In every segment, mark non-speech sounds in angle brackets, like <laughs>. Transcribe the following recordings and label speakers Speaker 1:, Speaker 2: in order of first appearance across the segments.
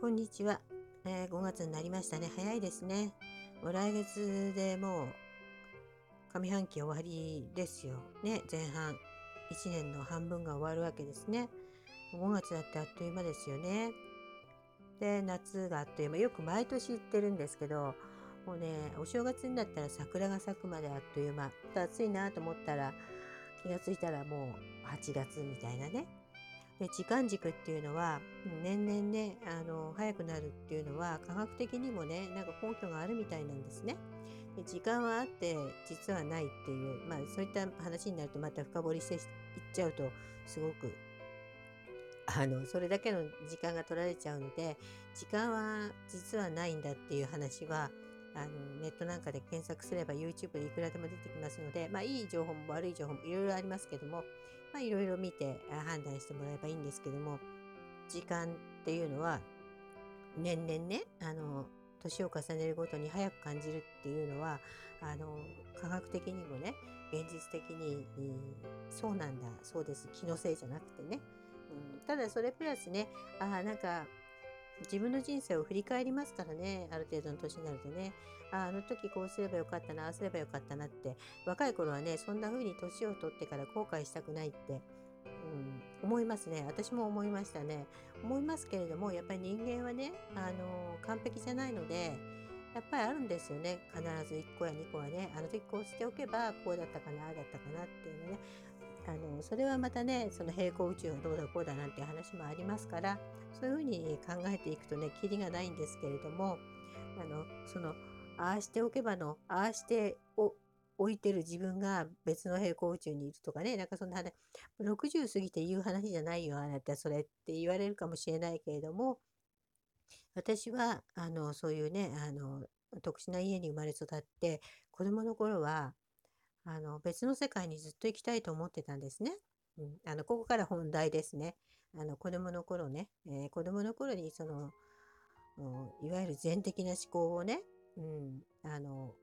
Speaker 1: こんにちは、えー、5月になりましたね。早いですね。もう来月でもう上半期終わりですよ。ね、前半。1年の半分が終わるわけですね。5月だってあっという間ですよね。で、夏があっという間。よく毎年言ってるんですけど、もうね、お正月になったら桜が咲くまであっという間。暑いなと思ったら、気がついたらもう8月みたいなね。で時間軸っていうのは年々ねあの早くなるっていうのは科学的にもねなんか根拠があるみたいなんですね。で時間はあって実はないっていうまあそういった話になるとまた深掘りしていっちゃうとすごくあのそれだけの時間が取られちゃうので時間は実はないんだっていう話はあのネットなんかで検索すれば YouTube でいくらでも出てきますので、まあ、いい情報も悪い情報もいろいろありますけども、まあ、いろいろ見て判断してもらえばいいんですけども時間っていうのは年々ねあの年を重ねるごとに早く感じるっていうのはあの科学的にもね現実的に、そうなんだそうです気のせいじゃなくてね、うん、ただそれプラスねあなんか自分の人生を振り返りますからねある程度の年になるとね。ああの時こうすればよかったなああすればよかったなって。若い頃はねそんな風に年を取ってから後悔したくないって、うん、思いますね。私も思いましたね。思いますけれどもやっぱり人間はねあの完璧じゃないのでやっぱりあるんですよね。必ず1個や2個はね。あの時こうしておけばこうだったかなああだったかなっていうのね。あのそれはまたねその平行宇宙がどうだこうだなんて話もありますからそういうふうに考えていくとねキリがないんですけれどもあのそのああしておけばのああしてお置いてる自分が別の平行宇宙にいるとかねなんかそんな話60過ぎて言う話じゃないよあなたそれって言われるかもしれないけれども私はあのそういうねあの特殊な家に生まれ育って子供の頃はあの別の世界にずっと行きたいと思ってたんですね。うん、あのここから本題ですね。あの子供の頃ね、えー、子供の頃にそのいわゆる禅的な思考をね、うん、あの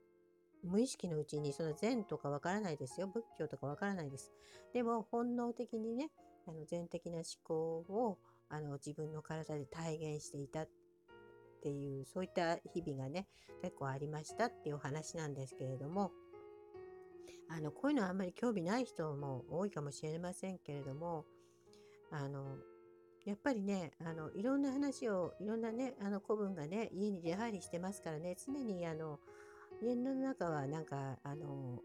Speaker 1: 無意識のうちにその禅とかわからないですよ。仏教とかわからないです。でも本能的にねあの禅的な思考をあの自分の体で体現していたっていうそういった日々がね結構ありましたっていうお話なんですけれども。あのこういうのはあんまり興味ない人も多いかもしれませんけれどもあのやっぱりねあのいろんな話をいろんなねあの子分がね家に出入りしてますからね常にあの家の中はなんかあの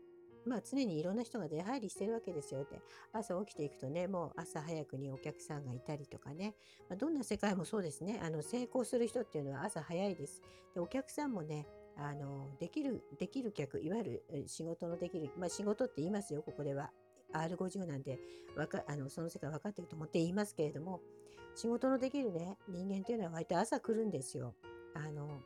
Speaker 1: まあ常にいろんな人が出入りしてるわけですよって。朝起きていくとね、もう朝早くにお客さんがいたりとかね、まあ、どんな世界もそうですね、あの成功する人っていうのは朝早いです。で、お客さんもね、あのできるできる客いわゆる仕事のできる、まあ、仕事って言いますよここでは。R50 なんでわかあのその世界分かってると思って言いますけれども仕事のできるね人間っていうのは割と朝来るんですよ。あの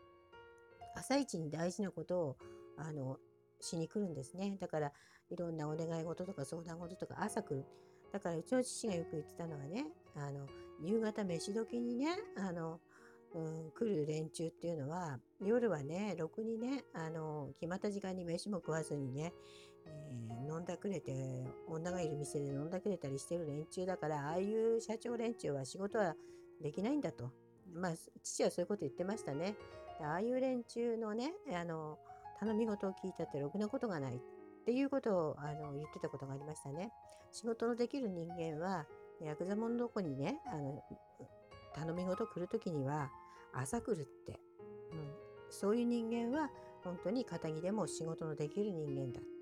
Speaker 1: 朝一に大事なことをあのしに来るんですね。だからいろんなお願い事とか相談事とか朝来る。だからうちの父がよく言ってたのはねあの夕方飯時にねあのうん、来る連中っていうのは夜はねろくにねあの決まった時間に飯も食わずにね、えー、飲んだくれて女がいる店で飲んだくれたりしてる連中だからああいう社長連中は仕事はできないんだと。まあ父はそういうこと言ってましたね。ああいう連中のねあの頼み事を聞いたってろくなことがないっていうことをあの言ってたことがありましたね。仕事のできる人間はヤクザ者のとこにねあの頼み事来る時には朝来るって、うん、そういう人間は本当に肩着でも仕事のできる人間だって。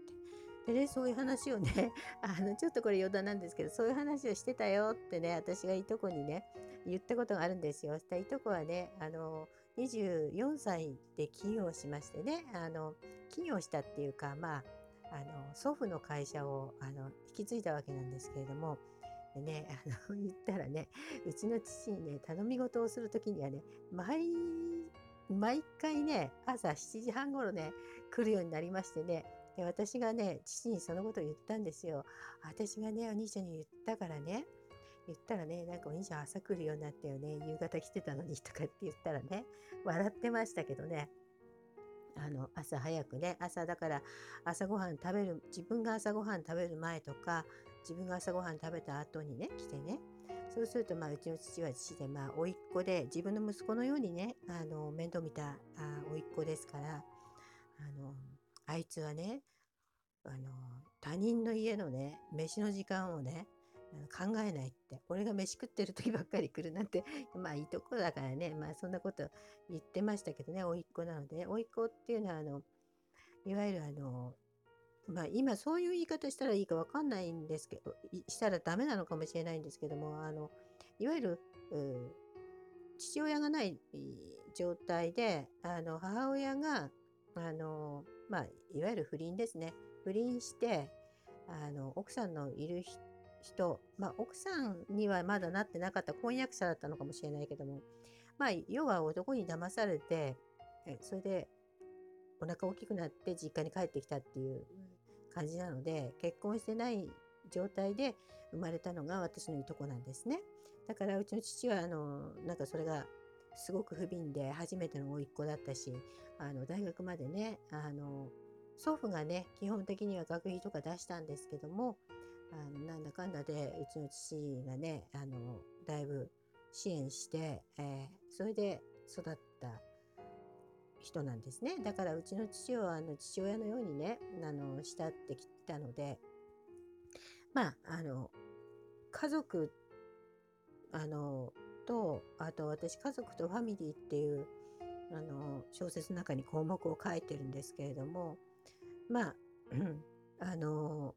Speaker 1: でね、そういう話をね、<laughs> あの、ちょっとこれ余談なんですけど、そういう話をしてたよってね、私がいとこにね、言ったことがあるんですよ。したいとこはね、あの、24歳で起業しましてね、あの、起業したっていうか、まあ、あの祖父の会社をあの引き継いだわけなんですけれどもでね、あの、<laughs> 言ったらね、うちの父にね、頼み事をするときにはね、毎、毎回ね、朝7時半頃ね、来るようになりましてね、で私がね、父にそのことを言ったんですよ。私がね、お兄ちゃんに言ったからね、言ったらね、なんかお兄ちゃん朝来るようになったよね、夕方来てたのにとかって言ったらね、笑ってましたけどね、あの朝早くね朝だから朝ごはん食べる自分が朝ごはん食べる前とか自分が朝ごはん食べた後にね来てね。そうすると、まあ、うちの父は父で、まあ、甥っ子で、自分の息子のようにね、あの、面倒見た、あ甥っ子ですから、あの、あいつはね、あの、他人の家のね、飯の時間をね、考えないって、俺が飯食ってる時ばっかり来るなんて、<laughs> まあいいとこだからね、まあそんなこと言ってましたけどね、甥っ子なので、ね、甥っ子っていうのは、あの、いわゆるあの、まあ今そういう言い方したらいいかわかんないんですけど、したらダメなのかもしれないんですけども、あの、いわゆる、父親がない状態で、あの、母親が、あの、まあ、いわゆる不倫ですね。不倫して、あの、奥さんのいる人、まあ、奥さんにはまだなってなかった婚約者だったのかもしれないけども、まあ、要は男に騙されて、それでお腹大きくなって実家に帰ってきたっていう感じなので、結婚してない状態で生まれたのが私のいとこなんですね。だからうちの父は、あの、なんかそれがすごく不憫で初めての甥っ子だったし、あの、大学までね、あの、祖父がね、基本的には学費とか出したんですけども、あのなんだかんだでうちの父がね、あの、だいぶ支援して、えー、それで育った人なんですね。だからうちの父はあの父親のようにね、あの、慕ってきたので、まあ、あの、家族、あの、と、あと私、家族とファミリーっていう、あの、小説の中に項目を書いてるんですけれども、まあ、<clears throat> あの、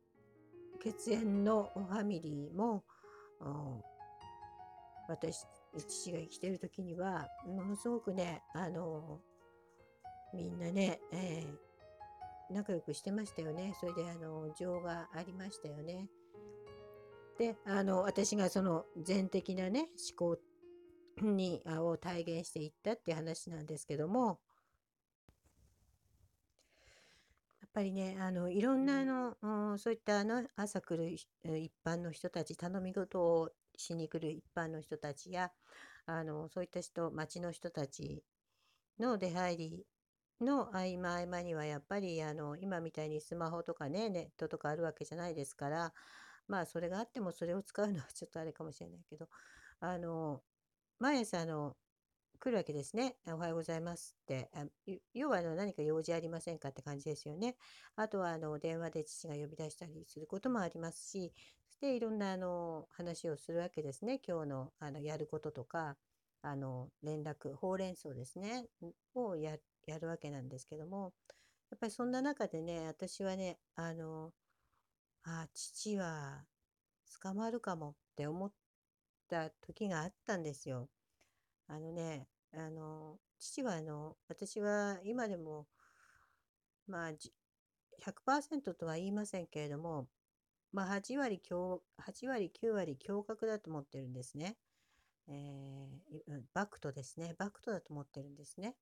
Speaker 1: 血縁のファミリーも、私、父が生きてる時には、ものすごくね、あの、みんなね、えー、仲良くしてましたよね。それで、あの、情がありましたよね。で、あの、私がその全的なね、思考に、を体現していったっていう話なんですけども、やっぱりね、あの、いろんなあの、そういったあの、朝来る一般の人たち、頼み事をしに来る一般の人たちや、あの、そういった人、町の人たちの出入りの合間合間にはやっぱりあの今みたいにスマホとかねネットとかあるわけじゃないですからまあそれがあってもそれを使うのはちょっとあれかもしれないけどあの毎朝あの来るわけですね。おはようございますって。あ要はあの何か用事ありませんかって感じですよね。あとはあの電話で父が呼び出したりすることもありますし、そしていろんなあの話をするわけですね。今日のあのやることとか、あの連絡、ほうれん草ですね。をややるわけなんですけども、やっぱりそんな中でね、私はね、あの、あ、父は捕まるかもって思った時があったんですよ。あのね、あの、父はあの、私は今でも、まあ、100%とは言いませんけれども、まあ、8割強、8割、9割驚愕だと思ってるんですね。えー、バクトですね。バクトだと思ってるんですね。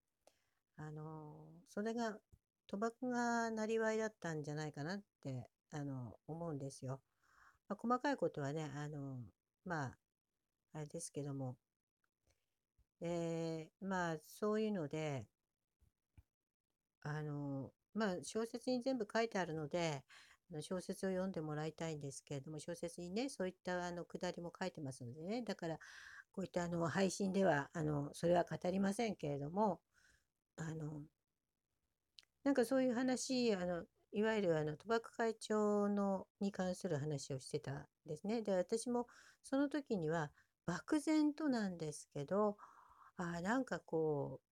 Speaker 1: あの、それが、賭博がなりわいだったんじゃないかなって、あの、思うんですよ。まあ、細かいことはね、あの、まあ、あれですけども、えー、まあ、そういうので、あの、まあ、小説に全部書いてあるので、小説を読んでもらいたいんですけれども、小説にね、そういったあのくだりも書いてますのでね、だから、こういったあの配信では、あの、それは語りませんけれども、あの、なんかそういう話、あの、いわゆるあの賭博会長のに関する話をしてたんですね。で、私もその時には漠然となんですけど、あなんかこう、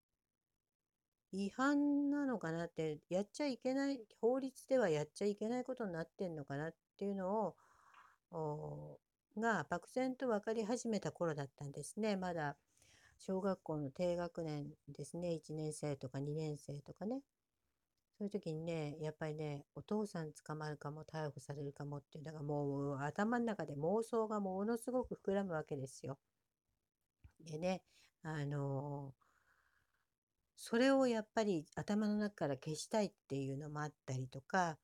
Speaker 1: 違反なのかなって、やっちゃいけない、法律ではやっちゃいけないことになってんのかなっていうのを、が漠然と分かり始めた頃だったんですね。まだ小学校の低学年ですね、1年生とか2年生とかね。そういう時にね、やっぱりね、お父さん捕まるかも逮捕されるかもっていうのがもう頭の中で妄想がものすごく膨らむわけですよ。でね、あの、それをやっぱり頭の中から消したいっていうのもあったりとか、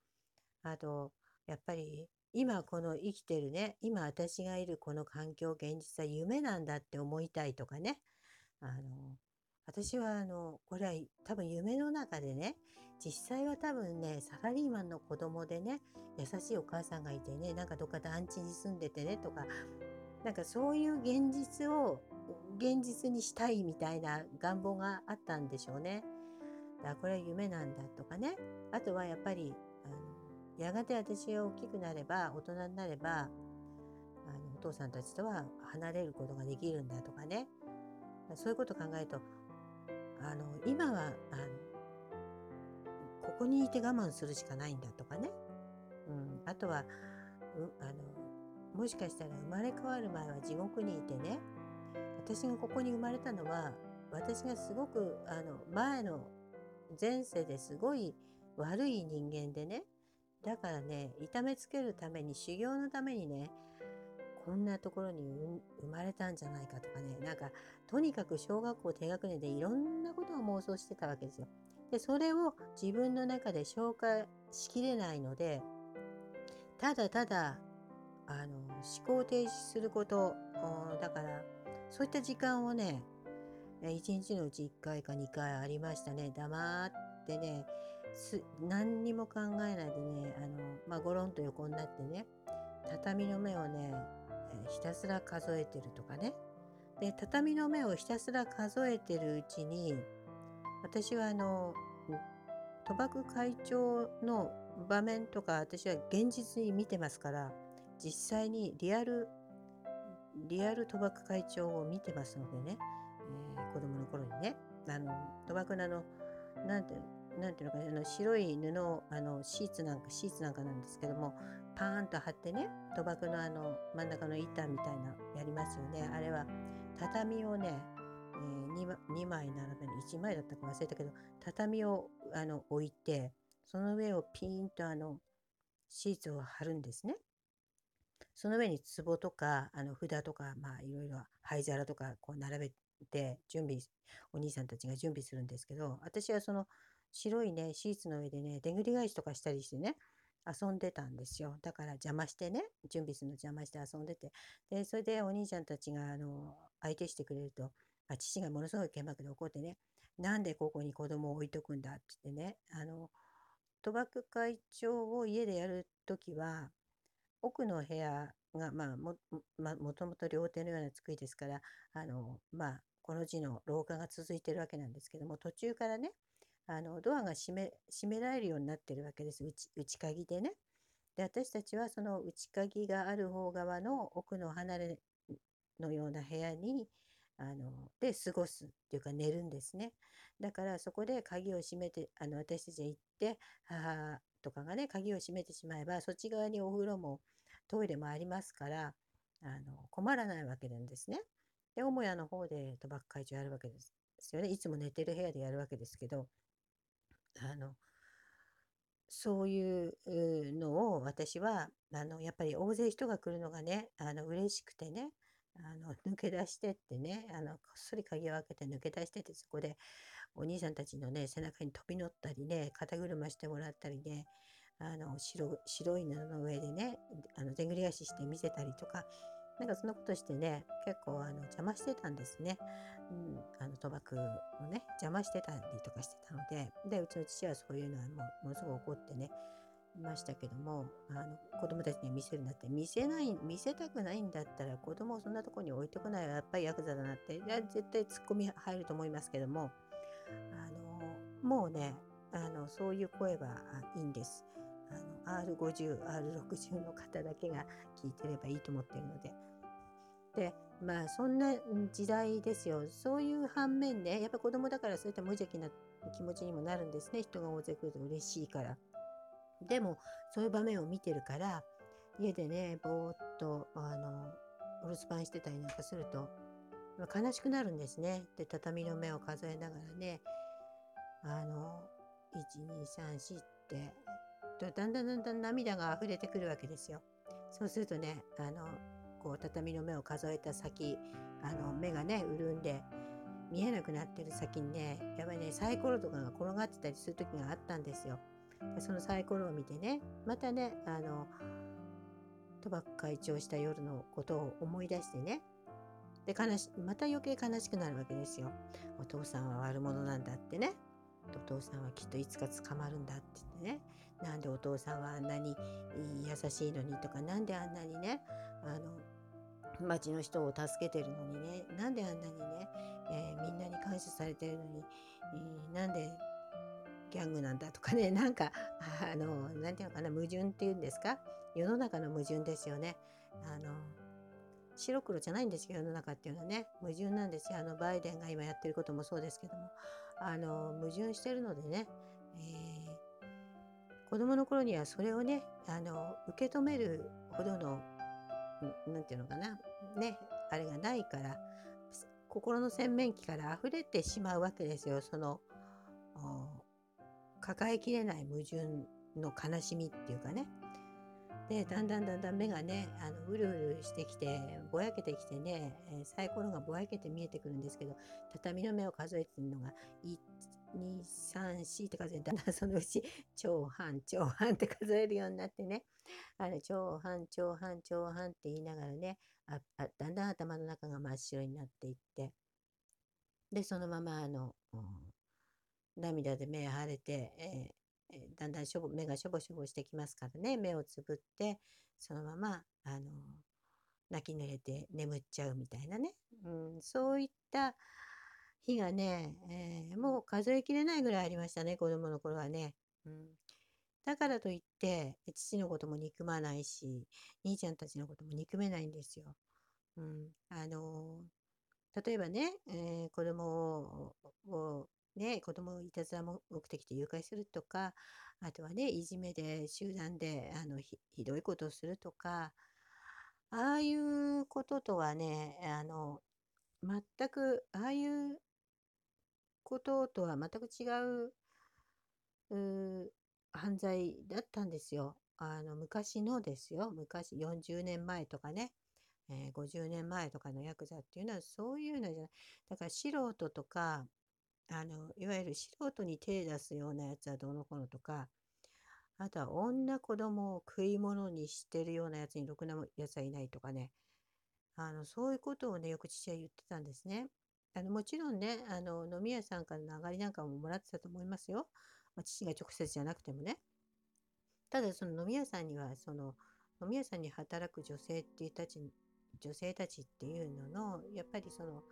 Speaker 1: あと、やっぱり今この生きてるね、今私がいるこの環境、現実は夢なんだって思いたいとかね、あの、私はあの、これは多分夢の中でね、実際は多分ね、サラリーマンの子供でね、優しいお母さんがいてね、なんかどっか団地に住んでてねとか、なんかそういう現実を現実にしたいみたいな願望があったんでしょうね。だからこれは夢なんだとかね。あとはやっぱり、あのやがて私が大きくなれば、大人になれば、あのお父さんたちとは離れることができるんだとかね。そういうことを考えると、あの今はあのここにいて我慢するしかないんだとかね。うん、あとはうあのもしかしたら生まれ変わる前は地獄にいてね私がここに生まれたのは私がすごくあの前の前世ですごい悪い人間でねだからね痛めつけるために修行のためにねこんなところに生まれたんじゃないかとかねなんかとにかく小学校低学年でいろんなことを妄想してたわけですよ。でそれを自分の中で消化しきれないのでただただあの思考停止することだからそういった時間をね一日のうち1回か2回ありましたね黙ってね何にも考えないでねあの、まあ、ゴロンと横になってね畳の目をねひたすら数えてるとかね。で畳の目をひたすら数えてるうちに私はあの賭博会長の場面とか私は現実に見てますから実際にリアルリアル賭博会長を見てますのでね、えー、子供の頃にね。あの賭博のあのなんてなんていうのかあの白い布あのシーツなんかシーツなんかなんですけどもパーンと貼ってね賭博のあの真ん中の板みたいなやりますよねあれは畳をね、えー、2, 2枚並べる1枚だったか忘れたけど畳をあの置いてその上をピーンとあのシーツを貼るんですね。その上に壺とかあの札とか、まあ、いろいろ灰皿とかこう並べて準備お兄さんたちが準備するんですけど私はその白いねシーツの上でねでぐり返しとかしたりしてね遊んでたんですよ。だから邪魔してね準備するの邪魔して遊んでて。でそれでお兄ちゃんたちがあの相手してくれるとあ父がものすごい剣幕で怒ってねなんでここに子供を置いとくんだって言ってねあの賭博会長を家でやるときは奥の部屋が、まあもまもともと料亭のような作りですからあの、まあ、この字の廊下が続いてるわけなんですけども途中からねあのドアが閉め閉められるようになってるわけです内内鍵でね。で私たちはその内鍵がある方側の奥の離れのような部屋にあので過ごすっていうか寝るんですね。だからそこで鍵を閉めてあの私たちが行って母とかがね鍵を閉めてしまえばそっち側にお風呂もトイレもありますからあの困らないわけなんですね。で母屋の方で賭博会長やるわけですよね。いつも寝てる部屋でやるわけですけどあのそういうのを私はあのやっぱり大勢人が来るのがねあの嬉しくてねあの <laughs> 抜け出してってねあのこっそり鍵を開けて抜け出してってそこでお兄さんたちのね背中に飛び乗ったりね肩車してもらったりねあの白白い布の上でねあのでんぐり返しして見せたりとかなんかそんなことしてね結構あの邪魔してたんですね、うん、あの賭博のね邪魔してたりとかしてたのででうちの父はそういうのはもうものすごく怒ってねいましたけどもあの子供たちに見せるんだって見せない見せたくないんだったら子供をそんなとこに置いとくないはやっぱりヤクザだなっていや絶対ツッコミ入ると思いますけどもあのもうねあのそういう声はいいんです。あの R50、R60 の方だけが聞いてればいいと思ってるので。でまあそんな時代ですよ。そういう反面ね、やっぱ子供だからそういった無邪気な気持ちにもなるんですね。人が大勢来ると嬉しいから。でもそういう場面を見てるから家でねぼーっとあのお留守番してたりなんかすると悲しくなるんですね。で畳の目を数えながらねあの1234ってだんだんだんだん涙が溢れてくるわけですよ。そうするとねあのこう畳の目を数えた先あの目がね潤んで見えなくなってる先にねやっぱりねサイコロとかが転がってたりする時があったんですよ。そのサイコロを見てねまたねあの賭博会長した夜のことを思い出してねで悲しまた余計悲しくなるわけですよ。お父さんは悪者なんだってね。お父さんはきっといつか捕まるんだって言ってね。なんでお父さんはあんなに優しいのにとか、なんであんなにね、あの町の人を助けてるのにね。なんであんなにね、えー、みんなに感謝されてるのに、えー、なんでギャングなんだとかね。<laughs> なんかあの何て言うのかな矛盾っていうんですか？世の中の矛盾ですよね。あの白黒じゃないんですよ世の中っていうのはね。矛盾なんですよ。あのバイデンが今やってることもそうですけども。あの矛盾してるのでね、えー、子供の頃にはそれをねあの受け止めるほどの何て言うのかな。ねあれがないから心の洗面器から溢れてしまうわけですよ。その抱えきれない矛盾の悲しみっていうかね。でだんだんだんだん目がねあのうるうるしてきてぼやけてきてね、えー、サイコロがぼやけて見えてくるんですけど畳の目を数えてるのが123って数えだんだんそのうち長半長半って数えるようになってね。あの長半長半長半って言いながらねああだんだん頭の中が真っ白になっていって。でそのままあの、うん、涙で目腫れて、ええだんだんしょぼ目がしょぼしょぼしてきますからね。目をつぶってそのままあの泣き濡れて眠っちゃうみたいなね、うん、そういった日がね、えー、もう数えきれないぐらいありましたね子供の頃はね、うん、だからといって父のことも憎まないし兄ちゃんたちのことも憎めないんですよ、うん、あの例えばね、えー、子供をね、子供をいたずら目的で誘拐するとか、あとはね、いじめで集団であのひひどいことをするとか、ああいうこととはね、あの、全く、ああいうこととは全く違う、犯罪だったんですよ。あの、昔のですよ。昔、40年前とかね。えー、50年前とかのヤクザっていうのはそういうのじゃない。だから素人とか、あの、いわゆる素人に手出すようなやつはどのこうのとか、あとは女子供を食い物にしてるようなやつにろくなやつはいないとかね、あの、そういうことをね、よく父は言ってたんですね。あの、もちろんね、あの、飲み屋さんからの上がりなんかももらってたと思いますよ。まあ、父が直接じゃなくてもね。ただ、その飲み屋さんには、その、飲み屋さんに働く女性っていうたち、女性たちっていうのの、やっぱりその、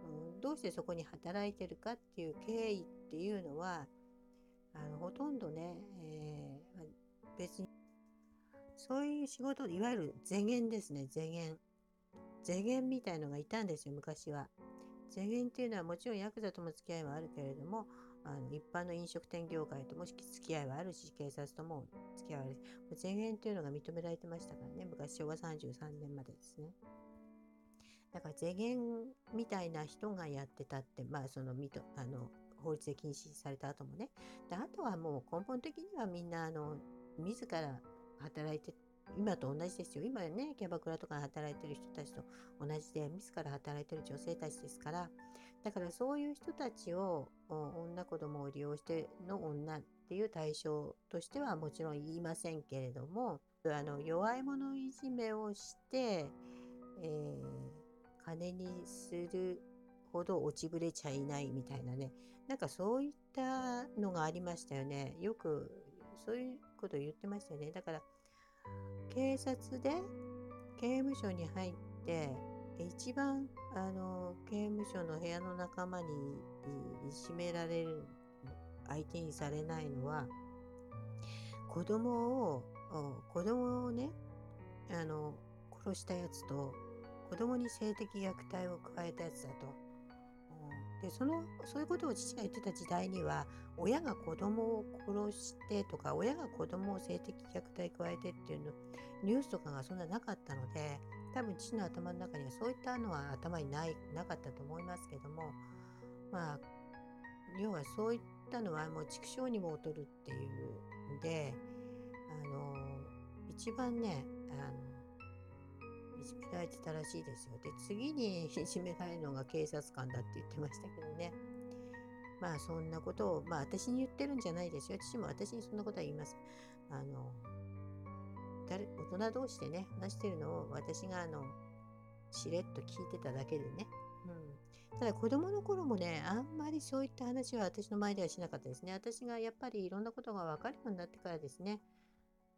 Speaker 1: うん、どうしてそこに働いてるかっていう経緯っていうのはあのほとんどね、えー、別にそういう仕事いわゆる税源ですね税源税源みたいのがいたんですよ昔は税源っていうのはもちろんヤクザとも付き合いはあるけれどもあの一般の飲食店業界とも付き合いはあるし警察とも付き合いはある税源っていうのが認められてましたからね昔昭和33年までですね。だから税源みたいな人がやってたって、まあその、あの、法律で禁止された後もね。で、あとはもう根本的にはみんな、あの、自ら働いて、今と同じですよ。今ね、キャバクラとか働いてる人たちと同じで、自ら働いてる女性たちですから、だからそういう人たちを、女子供を利用しての女っていう対象としてはもちろん言いませんけれども、あの、弱い者いじめをして、えー金にするほど落ちぶれちゃいないみたいなね。なんかそういったのがありましたよね。よくそういうことを言ってましたよね。だから警察で刑務所に入って一番あの刑務所の部屋の仲間にいじめられる相手にされないのは子供を子供をねあの殺したやつと子供に性的虐待を加えたやつだと。でそのそういうことを父が言ってた時代には親が子供を殺してとか親が子供を性的虐待加えてっていうのニュースとかがそんななかったので多分父の頭の中にはそういったのは頭にないなかったと思いますけどもまあ要はそういったのはもう畜生にも劣るっていうんであの一番ねあのじめられてたらしいですよ。で、次にいじめられるのが警察官だって言ってましたけどね。まあそんなことを、まあ私に言ってるんじゃないですよ。父も私にそんなことは言います。あの、誰大人同士でね、話してるのを私があの、しれっと聞いてただけでね。うん。ただ子供の頃もね、あんまりそういった話は私の前ではしなかったですね。私がやっぱりいろんなことが分かるようになってからですね。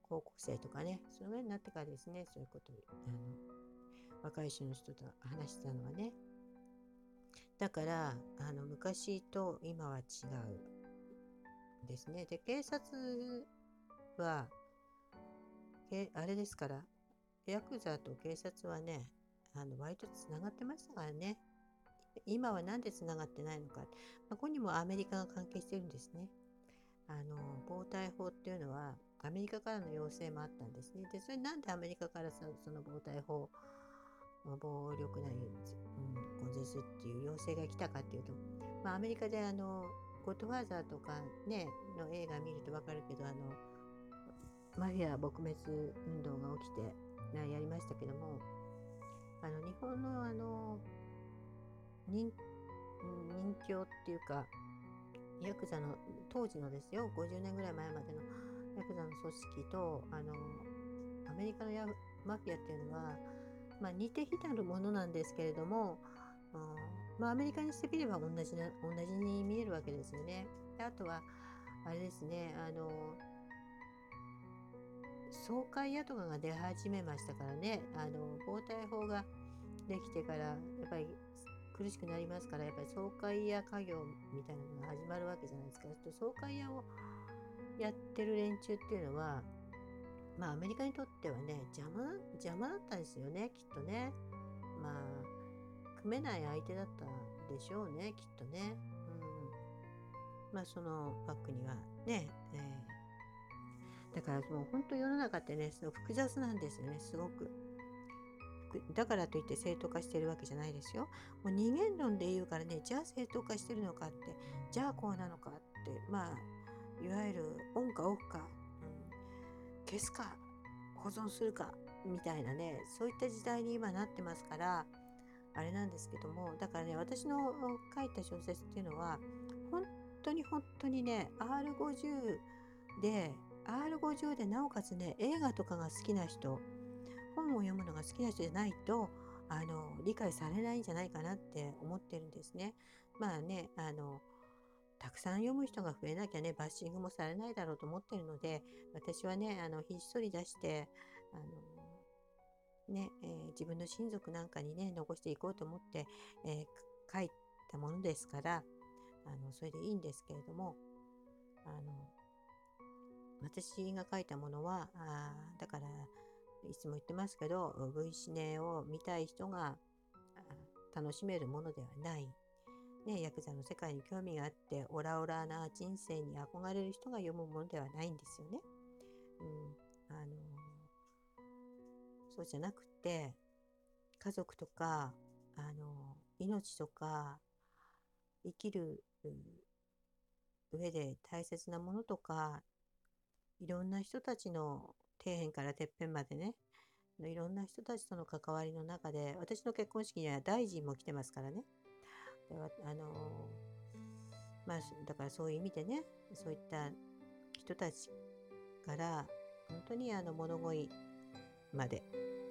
Speaker 1: 高校生とかね、そのぐらいになってからですね、そういうことあの若い人の人と話してたのはね。だからあの昔と今は違うですね。で警察はけあれですからヤクザと警察はねあの割とつながってましたからね。今は何でつながってないのか。まあ、ここにもアメリカが関係してるんですね。あの防体法っていうのはアメリカからの要請もあったんですね。で、それなんでアメリカからその防体法を、まあ暴力なり、うん、根絶っていう要請が来たかっていうと、まあ、アメリカであの、ゴッドファーザーとかね、の映画見るとわかるけど、あの、マフィア撲滅運動が起きてな、やりましたけども、あの、日本のあの、人、人形っていうか、ヤクザの、当時のですよ、50年ぐらい前までのヤクザの組織と、あの、アメリカのヤマフィアっていうのは、まあ、似て非なるものなんですけれども、うんまあ、アメリカにしてみれば同じな同じに見えるわけですよね。であとは、あれですね、あの、総会屋とかが出始めましたからね、あの、防体法ができてから、やっぱり苦しくなりますから、やっぱり総会屋家業みたいなのが始まるわけじゃないですか。総会屋をやってる連中っていうのは、まあアメリカにとってはね、邪魔、邪魔だったですよね、きっとね。まあ、組めない相手だったでしょうね、きっとね。うん。まあそのバックにはね、えー、だからもう本当世の中ってね、すごく複雑なんですよね、すごく。だからといって正当化してるわけじゃないですよ。もう二元論で言うからね、じゃあ正当化してるのかって、じゃあこうなのかって、まあ、いわゆるオンかオフか、消すか保存するかみたいなねそういった時代に今なってますからあれなんですけどもだからね私の書いた小説っていうのは本当に本当にね R50 で R50 でなおかつね映画とかが好きな人本を読むのが好きな人じゃないとあの理解されないんじゃないかなって思ってるんですね。まあねあのたくさん読む人が増えなきゃね、バッシングもされないだろうと思ってるので、私はね、あの、ひっそり出して、あの、ね、えー、自分の親族なんかにね、残していこうと思って、えー、書いたものですから、あの、それでいいんですけれども、あの、私が書いたものは、あだから、いつも言ってますけど、V シネを見たい人が楽しめるものではない。ね、ヤクザの世界に興味があって、オラオラな人生に憧れる人が読むものではないんですよね。うん、あのそうじゃなくて、家族とか、あの命とか、生きる上で大切なものとか、いろんな人たちの底辺からてっぺんまでね、いろんな人たちとの関わりの中で、私の結婚式には大臣も来てますからね。ではあのまあ、だからそういう意味でね、そういった人たちから本当にあの物乞いまで、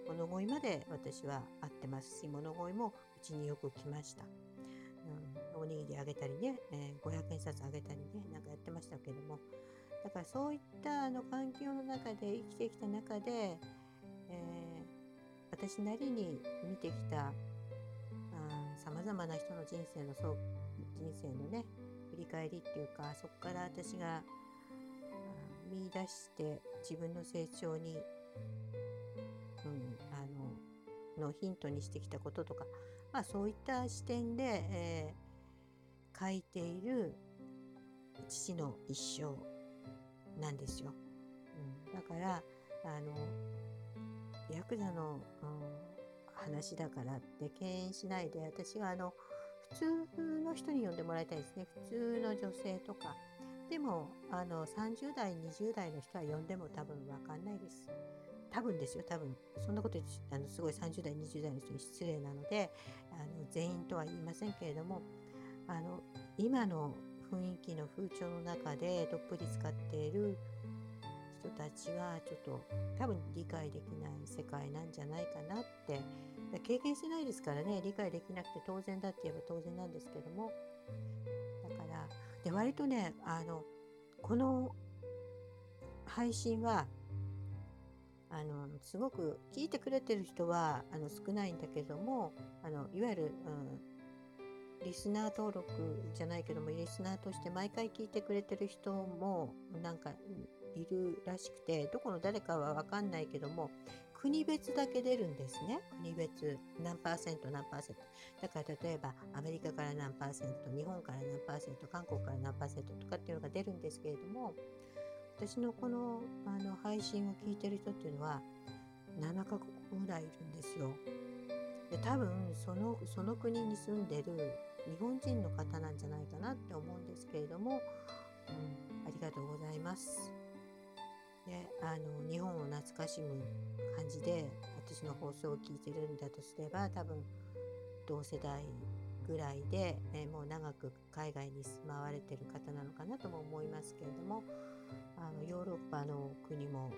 Speaker 1: 物乞いまで私は会ってますし、物乞いもうちによく来ました。うん、おにぎりあげたりね、えー、500円札あげたりね、なんかやってましたけども、だからそういったあの環境の中で生きてきた中で、えー、私なりに見てきたさまざまな人の人生のそう人生のね振り返りっていうかそこから私が見出して自分の成長に、うん、あののヒントにしてきたこととか、まあ、そういった視点で、えー、書いている父の一生なんですよ。うん、だからあのヤクザの、うん話だからって敬遠しないで私はあの普通の人に呼んでもらいたいですね。普通の女性とか。でもあの30代20代の人は呼んでも多分分かんないです。多分ですよ多分。そんなことあのすごい30代20代の人に失礼なのであの全員とは言いませんけれどもあの今の雰囲気の風潮の中でどっぷり使っている人たちはちょっと多分理解できない世界なんじゃないかなって経験してないですからね理解できなくて当然だって言えば当然なんですけども。だからで割とねあのこの配信はあのすごく聞いてくれてる人はあの少ないんだけどもあのいわゆる、うん、リスナー登録じゃないけどもリスナーとして毎回聞いてくれてる人もなんかいるらしくてどこの誰かは分かんないけども国別だけ出るんですね国別何パーセント何パーセントだから例えばアメリカから何パーセント日本から何パーセント韓国から何パーセントとかっていうのが出るんですけれども私のこのあの配信を聞いてる人っていうのは7カ国ぐらいいるんですよ。で多分そのその国に住んでる日本人の方なんじゃないかなって思うんですけれども、うん、ありがとうございます。であの日本を懐かしむ感じで私の放送を聞いてるんだとすれば多分同世代ぐらいで、えもう長く海外に住まわれてる方なのかなとも思いますけれどもあのヨーロッパの国も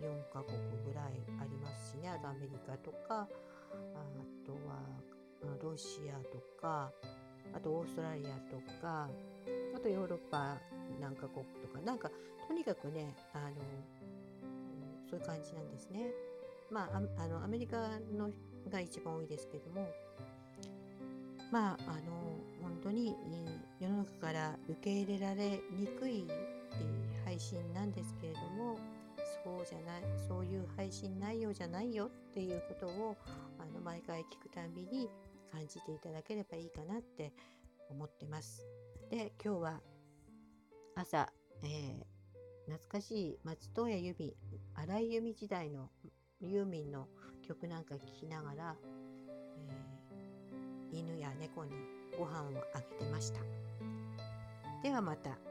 Speaker 1: 4カ国ぐらいありますしねあとアメリカとかあとはロシアとかあとオーストラリアとかあとヨーロッパ何カ国とかなんかとにかくねあのそういう感じなんですね。まあ、あのアメリカのが一番多いですけどもまああの本当に世の中から受け入れられにくい配信なんですけれどもそうじゃないそういう配信内容じゃないよっていうことをあの毎回聞くたびに感じていただければいいかなって思ってます。で今日は朝、えー、懐かしい松任谷由実荒井由実時代のユーミンの曲なんか聴きながら、えー、犬や猫にご飯をあげてました。ではまた。